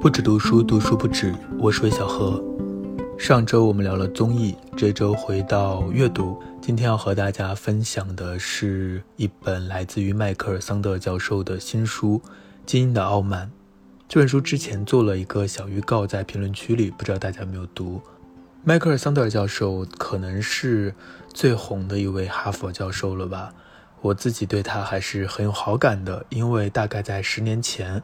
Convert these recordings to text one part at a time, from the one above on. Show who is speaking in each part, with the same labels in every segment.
Speaker 1: 不止读书，读书不止。我是魏小何。上周我们聊了综艺，这周回到阅读。今天要和大家分享的是一本来自于迈克尔·桑德教授的新书《基因的傲慢》。这本书之前做了一个小预告，在评论区里，不知道大家有没有读。迈克尔·桑德尔教授可能是最红的一位哈佛教授了吧？我自己对他还是很有好感的，因为大概在十年前。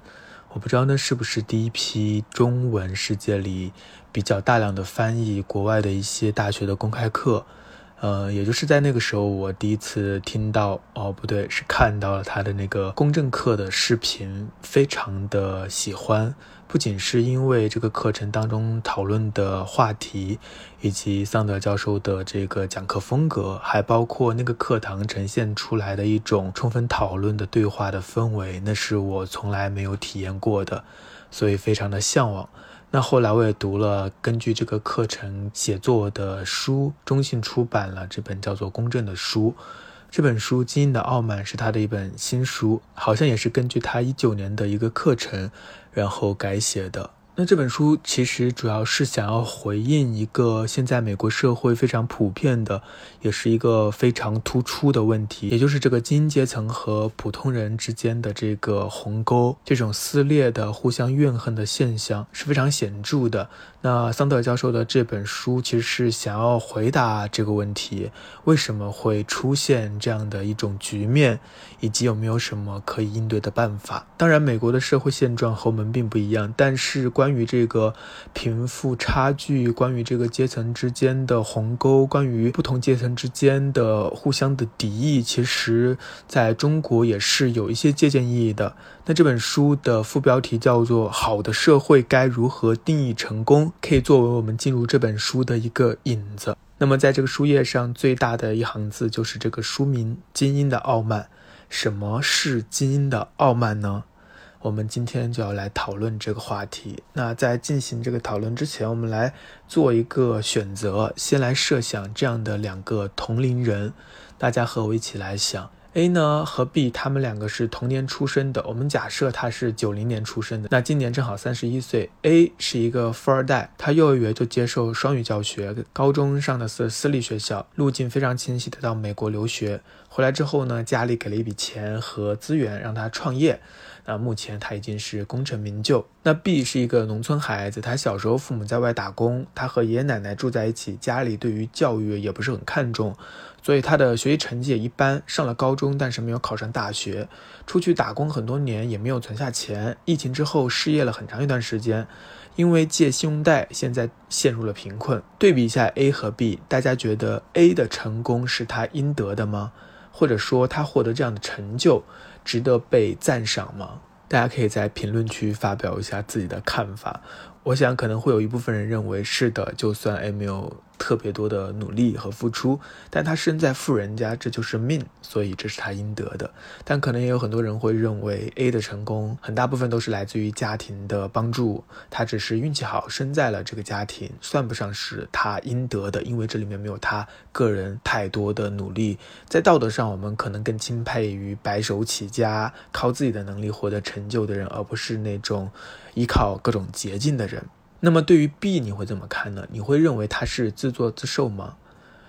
Speaker 1: 我不知道那是不是第一批中文世界里比较大量的翻译国外的一些大学的公开课，呃，也就是在那个时候，我第一次听到，哦，不对，是看到了他的那个公正课的视频，非常的喜欢。不仅是因为这个课程当中讨论的话题，以及桑德教授的这个讲课风格，还包括那个课堂呈现出来的一种充分讨论的对话的氛围，那是我从来没有体验过的，所以非常的向往。那后来我也读了根据这个课程写作的书，中信出版了这本叫做《公正》的书。这本书《基因的傲慢》是他的一本新书，好像也是根据他一九年的一个课程，然后改写的。那这本书其实主要是想要回应一个现在美国社会非常普遍的，也是一个非常突出的问题，也就是这个精英阶层和普通人之间的这个鸿沟，这种撕裂的、互相怨恨的现象是非常显著的。那桑德尔教授的这本书其实是想要回答这个问题：为什么会出现这样的一种局面，以及有没有什么可以应对的办法？当然，美国的社会现状和我们并不一样，但是关关于这个贫富差距，关于这个阶层之间的鸿沟，关于不同阶层之间的互相的敌意，其实在中国也是有一些借鉴意义的。那这本书的副标题叫做《好的社会该如何定义成功》。可以作为我们进入这本书的一个引子。那么，在这个书页上最大的一行字就是这个书名《精英的傲慢》。什么是精英的傲慢呢？我们今天就要来讨论这个话题。那在进行这个讨论之前，我们来做一个选择，先来设想这样的两个同龄人，大家和我一起来想。A 呢和 B 他们两个是同年出生的，我们假设他是九零年出生的，那今年正好三十一岁。A 是一个富二代，他幼儿园就接受双语教学，高中上的是私立学校，路径非常清晰的到美国留学。回来之后呢，家里给了一笔钱和资源让他创业。那目前他已经是功成名就。那 B 是一个农村孩子，他小时候父母在外打工，他和爷爷奶奶住在一起，家里对于教育也不是很看重，所以他的学习成绩也一般。上了高中，但是没有考上大学，出去打工很多年也没有存下钱。疫情之后失业了很长一段时间，因为借信用贷，现在陷入了贫困。对比一下 A 和 B，大家觉得 A 的成功是他应得的吗？或者说他获得这样的成就？值得被赞赏吗？大家可以在评论区发表一下自己的看法。我想可能会有一部分人认为是的，就算 A 没有特别多的努力和付出，但他生在富人家，这就是命，所以这是他应得的。但可能也有很多人会认为 A 的成功很大部分都是来自于家庭的帮助，他只是运气好生在了这个家庭，算不上是他应得的，因为这里面没有他个人太多的努力。在道德上，我们可能更钦佩于白手起家、靠自己的能力获得成就的人，而不是那种。依靠各种捷径的人，那么对于 B 你会怎么看呢？你会认为他是自作自受吗？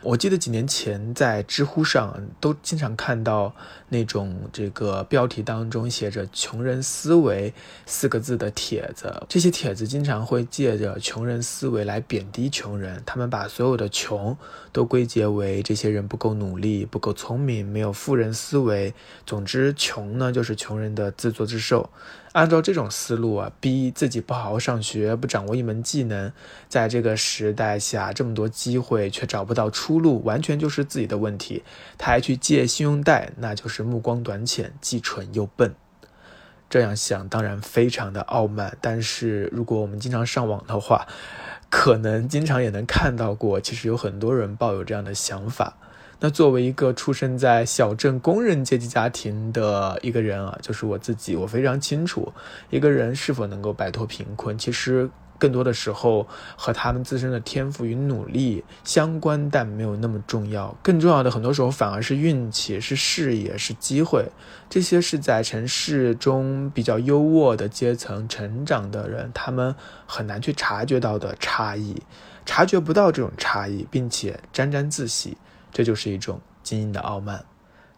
Speaker 1: 我记得几年前在知乎上都经常看到那种这个标题当中写着“穷人思维”四个字的帖子，这些帖子经常会借着穷人思维来贬低穷人，他们把所有的穷都归结为这些人不够努力、不够聪明、没有富人思维。总之，穷呢就是穷人的自作自受。按照这种思路啊，逼自己不好好上学，不掌握一门技能，在这个时代下这么多机会却找不到出路，完全就是自己的问题。他还去借信用贷，那就是目光短浅，既蠢又笨。这样想当然非常的傲慢，但是如果我们经常上网的话，可能经常也能看到过，其实有很多人抱有这样的想法。那作为一个出生在小镇工人阶级家庭的一个人啊，就是我自己，我非常清楚，一个人是否能够摆脱贫困，其实更多的时候和他们自身的天赋与努力相关，但没有那么重要。更重要的，很多时候反而是运气、是视野、是机会。这些是在城市中比较优渥的阶层成长的人，他们很难去察觉到的差异，察觉不到这种差异，并且沾沾自喜，这就是一种精英的傲慢。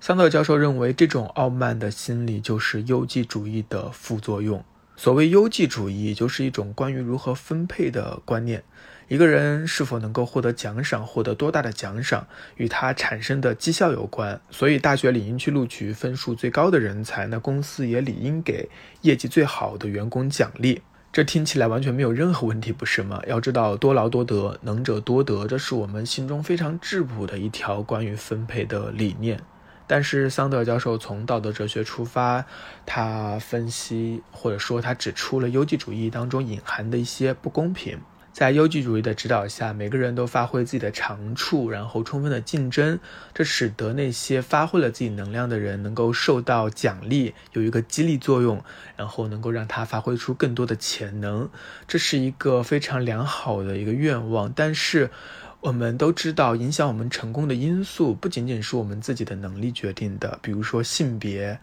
Speaker 1: 桑德教授认为，这种傲慢的心理就是优绩主义的副作用。所谓优绩主义，就是一种关于如何分配的观念。一个人是否能够获得奖赏，获得多大的奖赏，与他产生的绩效有关。所以，大学理应去录取分数最高的人才，那公司也理应给业绩最好的员工奖励。这听起来完全没有任何问题，不是吗？要知道，多劳多得，能者多得，这是我们心中非常质朴的一条关于分配的理念。但是桑德尔教授从道德哲学出发，他分析或者说他指出了优绩主义当中隐含的一些不公平。在优绩主义的指导下，每个人都发挥自己的长处，然后充分的竞争，这使得那些发挥了自己能量的人能够受到奖励，有一个激励作用，然后能够让他发挥出更多的潜能。这是一个非常良好的一个愿望，但是。我们都知道，影响我们成功的因素不仅仅是我们自己的能力决定的，比如说性别、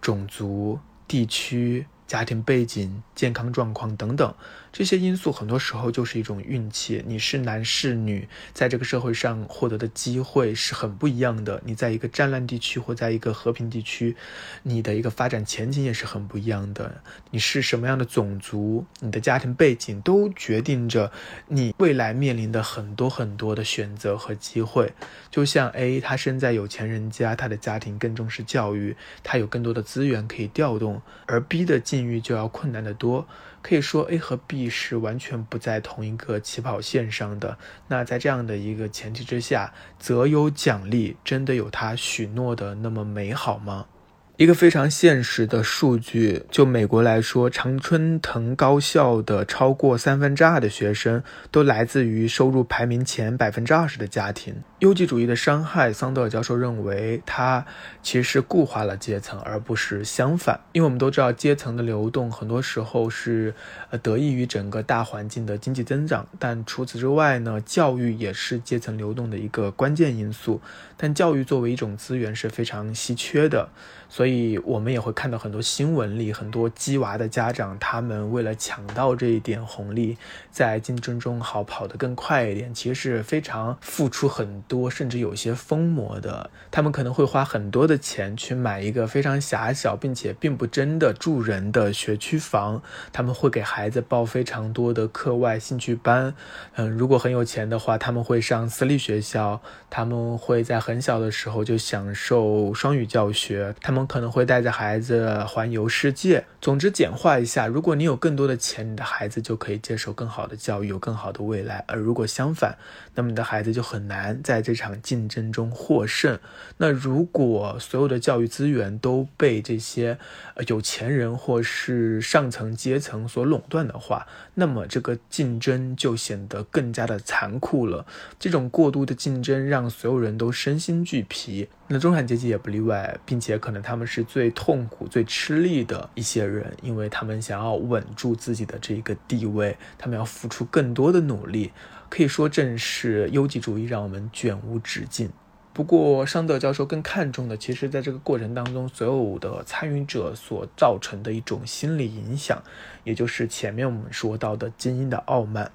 Speaker 1: 种族、地区。家庭背景、健康状况等等这些因素，很多时候就是一种运气。你是男是女，在这个社会上获得的机会是很不一样的。你在一个战乱地区或在一个和平地区，你的一个发展前景也是很不一样的。你是什么样的种族，你的家庭背景都决定着你未来面临的很多很多的选择和机会。就像 A，他生在有钱人家，他的家庭更重视教育，他有更多的资源可以调动，而 B 的境遇就要困难得多，可以说 A 和 B 是完全不在同一个起跑线上的。那在这样的一个前提之下，择优奖励真的有他许诺的那么美好吗？一个非常现实的数据，就美国来说，常春藤高校的超过三分之二的学生都来自于收入排名前百分之二十的家庭。优绩主义的伤害，桑德尔教授认为，它其实是固化了阶层，而不是相反。因为我们都知道，阶层的流动很多时候是呃得益于整个大环境的经济增长，但除此之外呢，教育也是阶层流动的一个关键因素。但教育作为一种资源是非常稀缺的，所以我们也会看到很多新闻里很多鸡娃的家长，他们为了抢到这一点红利，在竞争中好跑得更快一点，其实是非常付出很多，甚至有些疯魔的。他们可能会花很多的钱去买一个非常狭小并且并不真的住人的学区房，他们会给孩子报非常多的课外兴趣班。嗯，如果很有钱的话，他们会上私立学校，他们会在。很小的时候就享受双语教学，他们我们可能会带着孩子环游世界。总之，简化一下，如果你有更多的钱，你的孩子就可以接受更好的教育，有更好的未来；而如果相反，那么你的孩子就很难在这场竞争中获胜。那如果所有的教育资源都被这些有钱人或是上层阶层所垄断的话，那么这个竞争就显得更加的残酷了。这种过度的竞争让所有人都。身心俱疲，那中产阶级也不例外，并且可能他们是最痛苦、最吃力的一些人，因为他们想要稳住自己的这个地位，他们要付出更多的努力。可以说，正是优绩主义让我们卷无止境。不过，桑德教授更看重的，其实在这个过程当中，所有的参与者所造成的一种心理影响，也就是前面我们说到的精英的傲慢。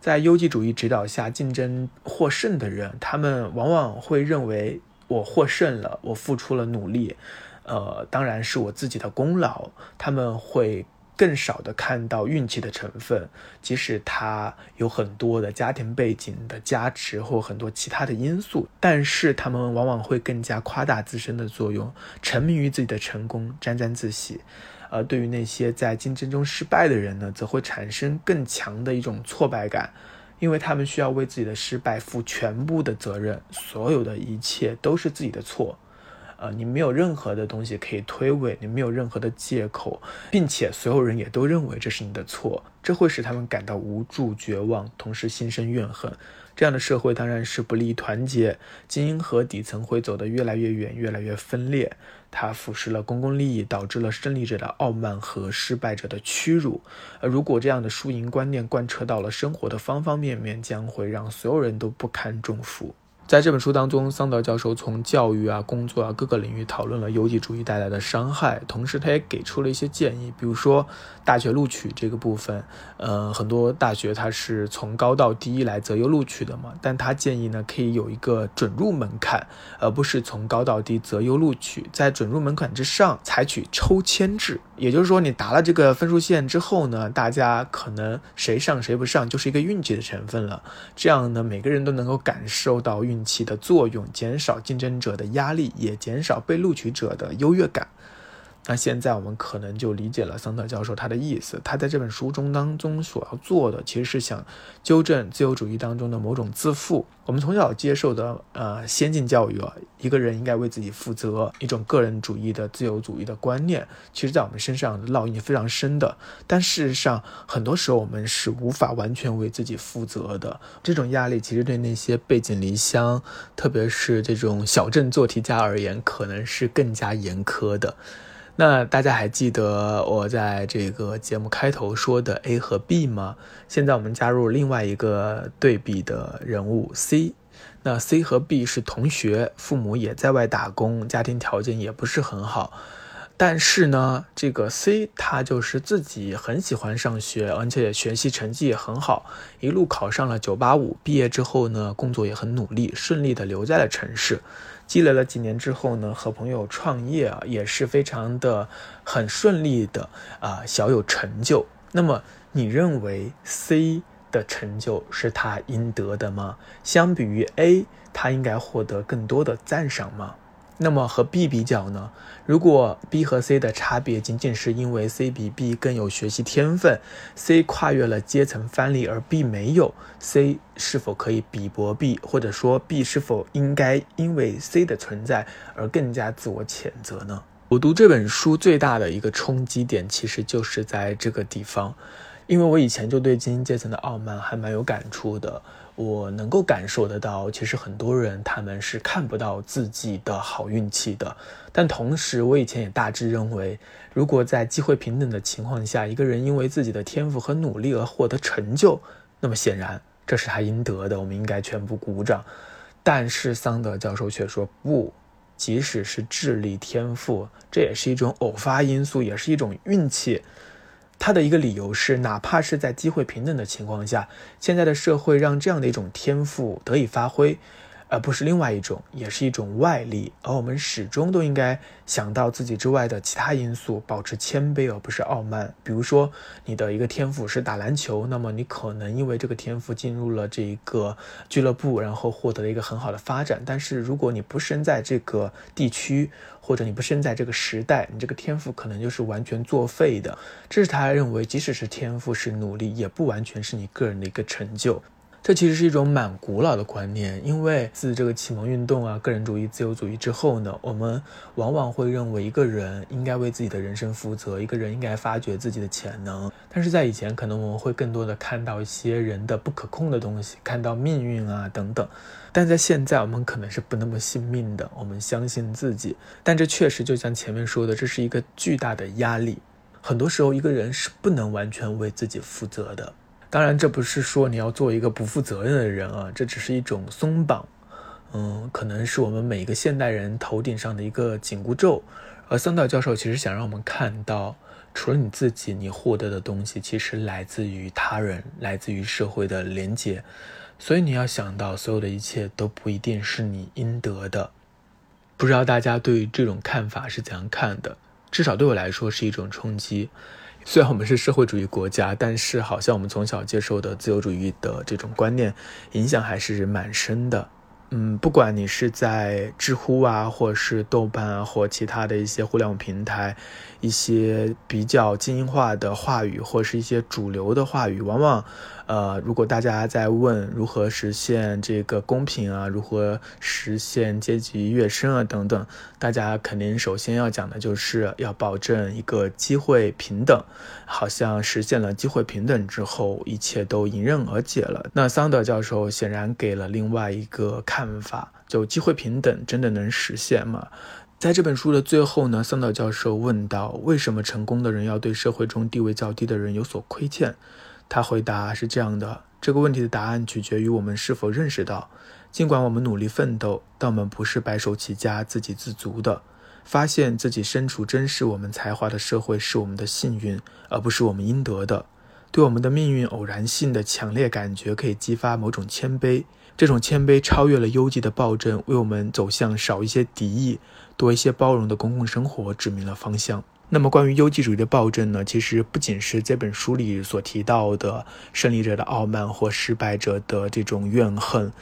Speaker 1: 在优绩主义指导下竞争获胜的人，他们往往会认为我获胜了，我付出了努力，呃，当然是我自己的功劳。他们会更少的看到运气的成分，即使他有很多的家庭背景的加持或很多其他的因素，但是他们往往会更加夸大自身的作用，沉迷于自己的成功，沾沾自喜。而对于那些在竞争中失败的人呢，则会产生更强的一种挫败感，因为他们需要为自己的失败负全部的责任，所有的一切都是自己的错。呃，你没有任何的东西可以推诿，你没有任何的借口，并且所有人也都认为这是你的错，这会使他们感到无助、绝望，同时心生怨恨。这样的社会当然是不利于团结，精英和底层会走得越来越远，越来越分裂。它腐蚀了公共利益，导致了胜利者的傲慢和失败者的屈辱。而如果这样的输赢观念贯彻到了生活的方方面面，将会让所有人都不堪重负。在这本书当中，桑德教授从教育啊、工作啊各个领域讨论了优绩主义带来的伤害，同时他也给出了一些建议，比如说大学录取这个部分，呃，很多大学它是从高到低来择优录取的嘛，但他建议呢，可以有一个准入门槛，而不是从高到低择优录取，在准入门槛之上采取抽签制，也就是说，你达了这个分数线之后呢，大家可能谁上谁不上就是一个运气的成分了，这样呢，每个人都能够感受到运。运气的作用，减少竞争者的压力，也减少被录取者的优越感。那现在我们可能就理解了桑德教授他的意思。他在这本书中当中所要做的，其实是想纠正自由主义当中的某种自负。我们从小接受的呃先进教育啊，一个人应该为自己负责，一种个人主义的自由主义的观念，其实在我们身上烙印非常深的。但事实上，很多时候我们是无法完全为自己负责的。这种压力其实对那些背井离乡，特别是这种小镇做题家而言，可能是更加严苛的。那大家还记得我在这个节目开头说的 A 和 B 吗？现在我们加入另外一个对比的人物 C。那 C 和 B 是同学，父母也在外打工，家庭条件也不是很好。但是呢，这个 C 他就是自己很喜欢上学，而且学习成绩也很好，一路考上了985。毕业之后呢，工作也很努力，顺利的留在了城市。积累了几年之后呢，和朋友创业啊，也是非常的很顺利的啊，小有成就。那么你认为 C 的成就是他应得的吗？相比于 A，他应该获得更多的赞赏吗？那么和 B 比较呢？如果 B 和 C 的差别仅仅是因为 C 比 B 更有学习天分，C 跨越了阶层藩篱而 B 没有，C 是否可以比驳 B，或者说 B 是否应该因为 C 的存在而更加自我谴责呢？我读这本书最大的一个冲击点其实就是在这个地方，因为我以前就对精英阶层的傲慢还蛮有感触的。我能够感受得到，其实很多人他们是看不到自己的好运气的。但同时，我以前也大致认为，如果在机会平等的情况下，一个人因为自己的天赋和努力而获得成就，那么显然这是他应得的，我们应该全部鼓掌。但是桑德教授却说不，即使是智力天赋，这也是一种偶发因素，也是一种运气。他的一个理由是，哪怕是在机会平等的情况下，现在的社会让这样的一种天赋得以发挥。而不是另外一种，也是一种外力，而我们始终都应该想到自己之外的其他因素，保持谦卑而不是傲慢。比如说，你的一个天赋是打篮球，那么你可能因为这个天赋进入了这一个俱乐部，然后获得了一个很好的发展。但是如果你不生在这个地区，或者你不生在这个时代，你这个天赋可能就是完全作废的。这是他认为，即使是天赋是努力，也不完全是你个人的一个成就。这其实是一种蛮古老的观念，因为自这个启蒙运动啊、个人主义、自由主义之后呢，我们往往会认为一个人应该为自己的人生负责，一个人应该发掘自己的潜能。但是在以前，可能我们会更多的看到一些人的不可控的东西，看到命运啊等等。但在现在，我们可能是不那么信命的，我们相信自己。但这确实就像前面说的，这是一个巨大的压力。很多时候，一个人是不能完全为自己负责的。当然，这不是说你要做一个不负责任的人啊，这只是一种松绑，嗯，可能是我们每一个现代人头顶上的一个紧箍咒。而桑德教授其实想让我们看到，除了你自己，你获得的东西其实来自于他人，来自于社会的连接。所以你要想到，所有的一切都不一定是你应得的。不知道大家对于这种看法是怎样看的？至少对我来说是一种冲击。虽然我们是社会主义国家，但是好像我们从小接受的自由主义的这种观念影响还是蛮深的。嗯，不管你是在知乎啊，或是豆瓣啊，或其他的一些互联网平台，一些比较精英化的话语，或是一些主流的话语，往往，呃，如果大家在问如何实现这个公平啊，如何实现阶级跃升啊等等，大家肯定首先要讲的就是要保证一个机会平等，好像实现了机会平等之后，一切都迎刃而解了。那桑德教授显然给了另外一个看。法就机会平等真的能实现吗？在这本书的最后呢，桑岛教授问到：为什么成功的人要对社会中地位较低的人有所亏欠？他回答是这样的：这个问题的答案取决于我们是否认识到，尽管我们努力奋斗，但我们不是白手起家、自给自足的。发现自己身处珍视我们才华的社会是我们的幸运，而不是我们应得的。对我们的命运偶然性的强烈感觉，可以激发某种谦卑。这种谦卑超越了优绩的暴政，为我们走向少一些敌意、多一些包容的公共生活指明了方向。那么，关于优绩主义的暴政呢？其实不仅是这本书里所提到的胜利者的傲慢或失败者的这种怨恨。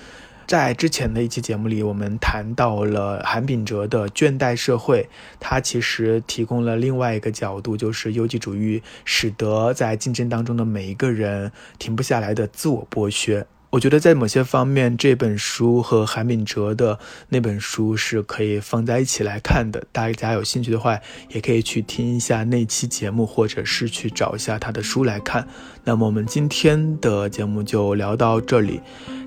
Speaker 1: 在之前的一期节目里，我们谈到了韩炳哲的《倦怠社会》，他其实提供了另外一个角度，就是优绩主义使得在竞争当中的每一个人停不下来的自我剥削。我觉得在某些方面，这本书和韩炳哲的那本书是可以放在一起来看的。大家有兴趣的话，也可以去听一下那期节目，或者是去找一下他的书来看。那么我们今天的节目就聊到这里，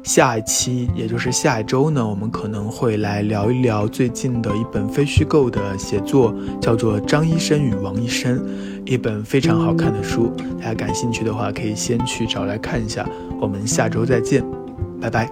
Speaker 1: 下一期也就是下一周呢，我们可能会来聊一聊最近的一本非虚构的写作，叫做《张医生与王医生》。一本非常好看的书，大家感兴趣的话可以先去找来看一下。我们下周再见，拜拜。